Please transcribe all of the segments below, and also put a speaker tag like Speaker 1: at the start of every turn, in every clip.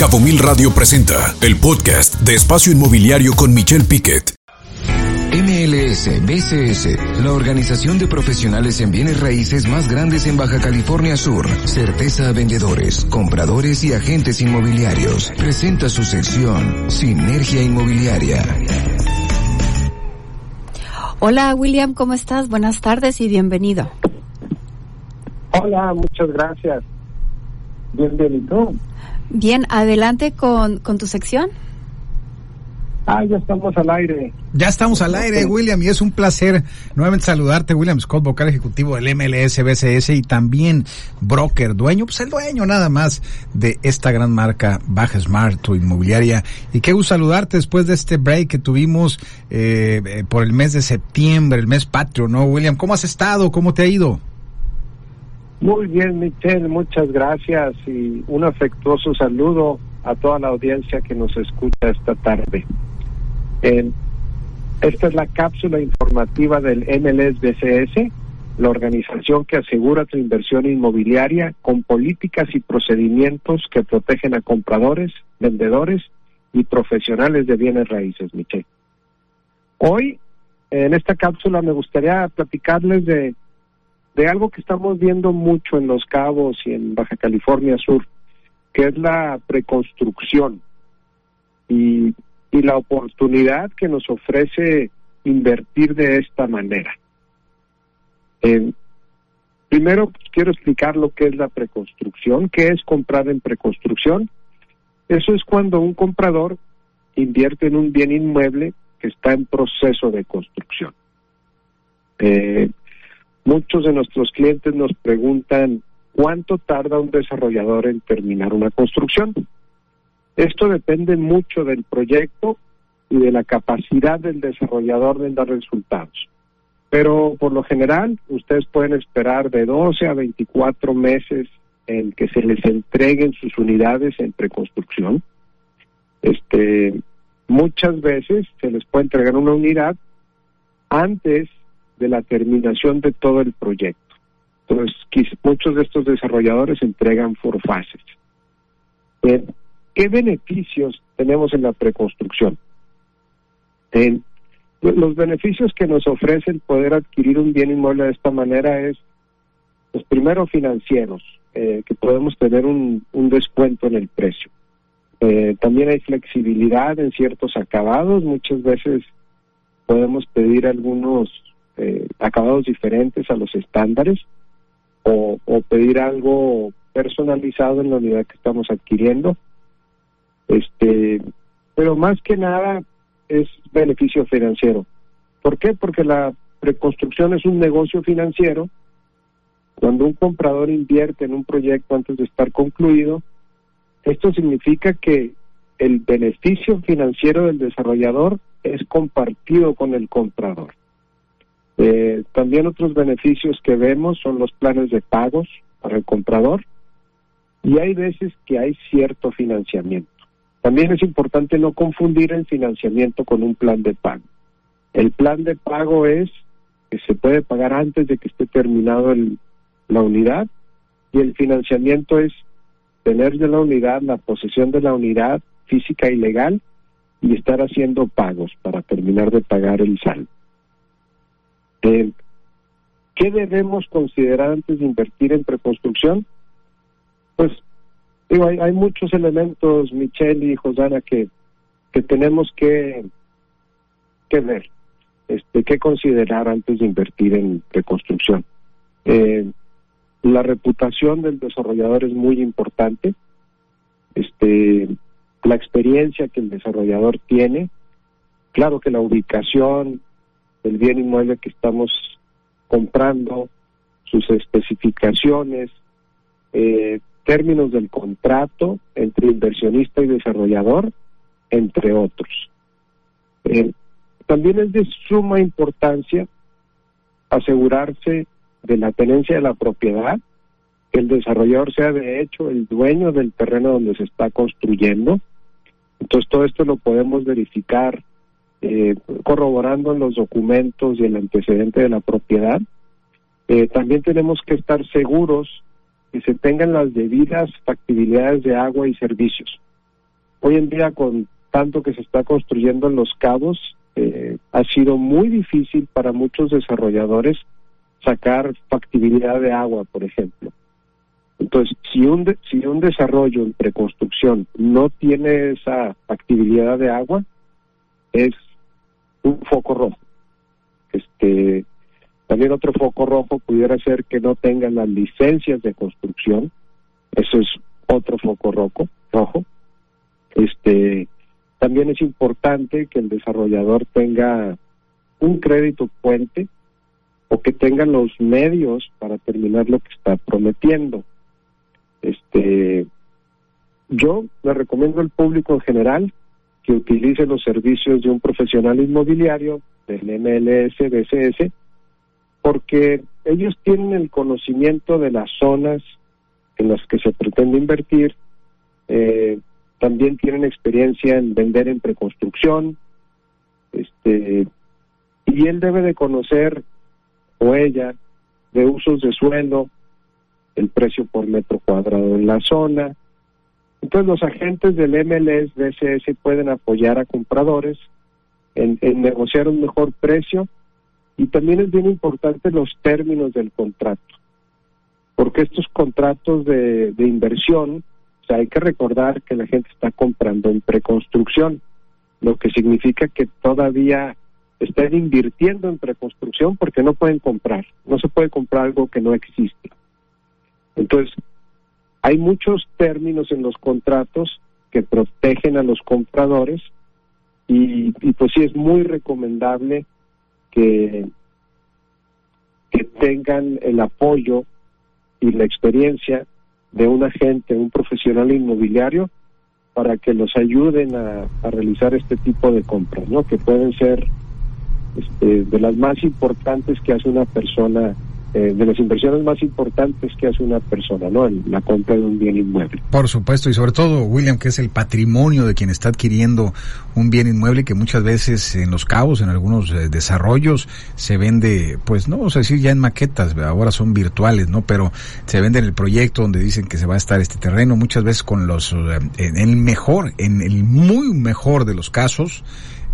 Speaker 1: Cabo Mil Radio presenta el podcast de Espacio Inmobiliario con Michelle Piquet.
Speaker 2: MLS BCS, la organización de profesionales en bienes raíces más grandes en Baja California Sur. Certeza a vendedores, compradores y agentes inmobiliarios. Presenta su sección Sinergia Inmobiliaria.
Speaker 3: Hola William, ¿cómo estás? Buenas tardes y bienvenido.
Speaker 4: Hola, muchas gracias. Bienvenido.
Speaker 3: Bien, adelante con, con tu sección.
Speaker 4: Ah, ya estamos al aire.
Speaker 5: Ya estamos al aire, William, y es un placer nuevamente saludarte, William Scott, vocal ejecutivo del MLS BCS y también broker, dueño, pues el dueño nada más de esta gran marca Baja Smart, tu inmobiliaria. Y qué gusto saludarte después de este break que tuvimos eh, eh, por el mes de septiembre, el mes patrio, ¿no, William? ¿Cómo has estado? ¿Cómo te ha ido?
Speaker 4: Muy bien, Michelle, muchas gracias y un afectuoso saludo a toda la audiencia que nos escucha esta tarde. Esta es la cápsula informativa del MLS BCS, la organización que asegura tu inversión inmobiliaria con políticas y procedimientos que protegen a compradores, vendedores y profesionales de bienes raíces, Michelle. Hoy, en esta cápsula, me gustaría platicarles de de algo que estamos viendo mucho en Los Cabos y en Baja California Sur, que es la preconstrucción y, la oportunidad que nos ofrece invertir de esta manera. Primero quiero explicar lo que es la preconstrucción, qué es comprar en preconstrucción. Eso es cuando un comprador invierte en un bien inmueble que está en proceso de construcción. Eh, Muchos de nuestros clientes nos preguntan cuánto tarda un desarrollador en terminar una construcción. Esto depende mucho del proyecto y de la capacidad del desarrollador de dar resultados. Pero por lo general, ustedes pueden esperar de 12 a 24 meses en que se les entreguen sus unidades en preconstrucción. Este, muchas veces se les puede entregar una unidad antes de la terminación de todo el proyecto. Entonces, muchos de estos desarrolladores entregan por fases. ¿Qué beneficios tenemos en la preconstrucción? los beneficios que nos ofrece el poder adquirir un bien inmueble de esta manera es, pues, primero financieros, eh, que podemos tener un, descuento en el precio. Eh, también hay flexibilidad en ciertos acabados, muchas veces podemos pedir algunos eh, acabados diferentes a los estándares o, pedir algo personalizado en la unidad que estamos adquiriendo. Este, pero más que nada es beneficio financiero. ¿Por qué? Porque la reconstrucción es un negocio financiero. Cuando un comprador invierte en un proyecto antes de estar concluido, esto significa que el beneficio financiero del desarrollador es compartido con el comprador. Eh, también otros beneficios que vemos son los planes de pagos para el comprador y hay veces que hay cierto financiamiento. También es importante no confundir el financiamiento con un plan de pago. El plan de pago es que se puede pagar antes de que esté terminado la unidad y el financiamiento es tener de la unidad la posesión de la unidad física y legal y estar haciendo pagos para terminar de pagar el saldo. ¿Qué debemos considerar antes de invertir en preconstrucción? Pues digo, hay, muchos elementos, Michelle y Josana, que, que tenemos que, que ver, este, que considerar antes de invertir en preconstrucción. Eh, la reputación del desarrollador es muy importante. Este, la experiencia que el desarrollador tiene. Claro que la ubicación, el bien inmueble que estamos comprando, sus especificaciones, eh, términos del contrato entre inversionista y desarrollador, entre otros. Eh, también es de suma importancia asegurarse de la tenencia de la propiedad, que el desarrollador sea de hecho el dueño del terreno donde se está construyendo. Entonces todo esto lo podemos verificar eh, corroborando los documentos y el antecedente de la propiedad. Eh, también tenemos que estar seguros que se tengan las debidas factibilidades de agua y servicios. hoy en día con tanto que se está construyendo en los cabos, eh, ha sido muy difícil para muchos desarrolladores sacar factibilidad de agua, por ejemplo. Entonces, si un, si un desarrollo en preconstrucción no tiene esa factibilidad de agua, es un foco rojo. Este, también otro foco rojo pudiera ser que no tengan las licencias de construcción. Eso es otro foco rojo. rojo. Este, también es importante que el desarrollador tenga un crédito puente o que tenga los medios para terminar lo que está prometiendo. Este, yo le recomiendo al público en general que utilice los servicios de un profesional inmobiliario del MLS, BCS, porque ellos tienen el conocimiento de las zonas en las que se pretende invertir, eh, también tienen experiencia en vender en preconstrucción, este, y él debe de conocer, o ella, de usos de suelo, el precio por metro cuadrado en la zona. Entonces los agentes del MLS, BCS pueden apoyar a compradores en, negociar un mejor precio y también es bien importante los términos del contrato, porque estos contratos de, de inversión, o sea, hay que recordar que la gente está comprando en preconstrucción, lo que significa que todavía están invirtiendo en preconstrucción porque no pueden comprar, no se puede comprar algo que no existe. Entonces, hay muchos términos en los contratos que protegen a los compradores y, pues sí es muy recomendable que, que tengan el apoyo y la experiencia de un agente, un profesional inmobiliario para que los ayuden a, a realizar este tipo de compras, ¿no? Que pueden ser este, de las más importantes que hace una persona eh, de las inversiones más importantes que hace una persona, ¿no? la compra de un bien inmueble.
Speaker 5: Por supuesto, y sobre todo, William, que es el patrimonio de quien está adquiriendo un bien inmueble que muchas veces en los cabos, en algunos eh, desarrollos, se vende, pues no vamos a decir ya en maquetas, ahora son virtuales, ¿no? Pero se vende en el proyecto donde dicen que se va a estar este terreno, muchas veces con los, eh, en el mejor, en el muy mejor de los casos,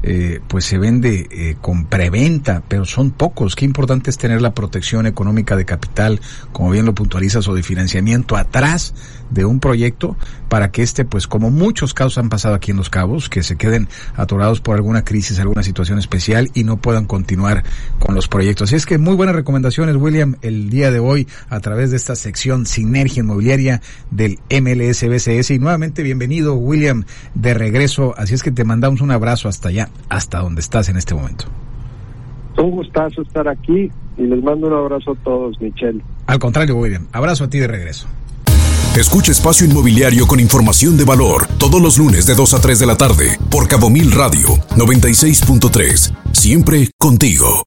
Speaker 5: eh, pues se vende eh, con preventa, pero son pocos. Qué importante es tener la protección económica de capital, como bien lo puntualizas, o de financiamiento atrás de un proyecto para que este, pues como muchos casos han pasado aquí en Los Cabos, que se queden atorados por alguna crisis, alguna situación especial y no puedan continuar con los proyectos. Así es que muy buenas recomendaciones, William, el día de hoy a través de esta sección Sinergia Inmobiliaria del MLSBCS. Y nuevamente bienvenido, William, de regreso. Así es que te mandamos un abrazo hasta allá, hasta donde estás en este momento.
Speaker 4: Un gustazo estar aquí y les mando un abrazo a todos, Michelle.
Speaker 5: Al contrario, William, abrazo a ti de regreso.
Speaker 1: Escucha Espacio Inmobiliario con información de valor todos los lunes de 2 a 3 de la tarde por Cabo Mil Radio 96.3. Siempre contigo.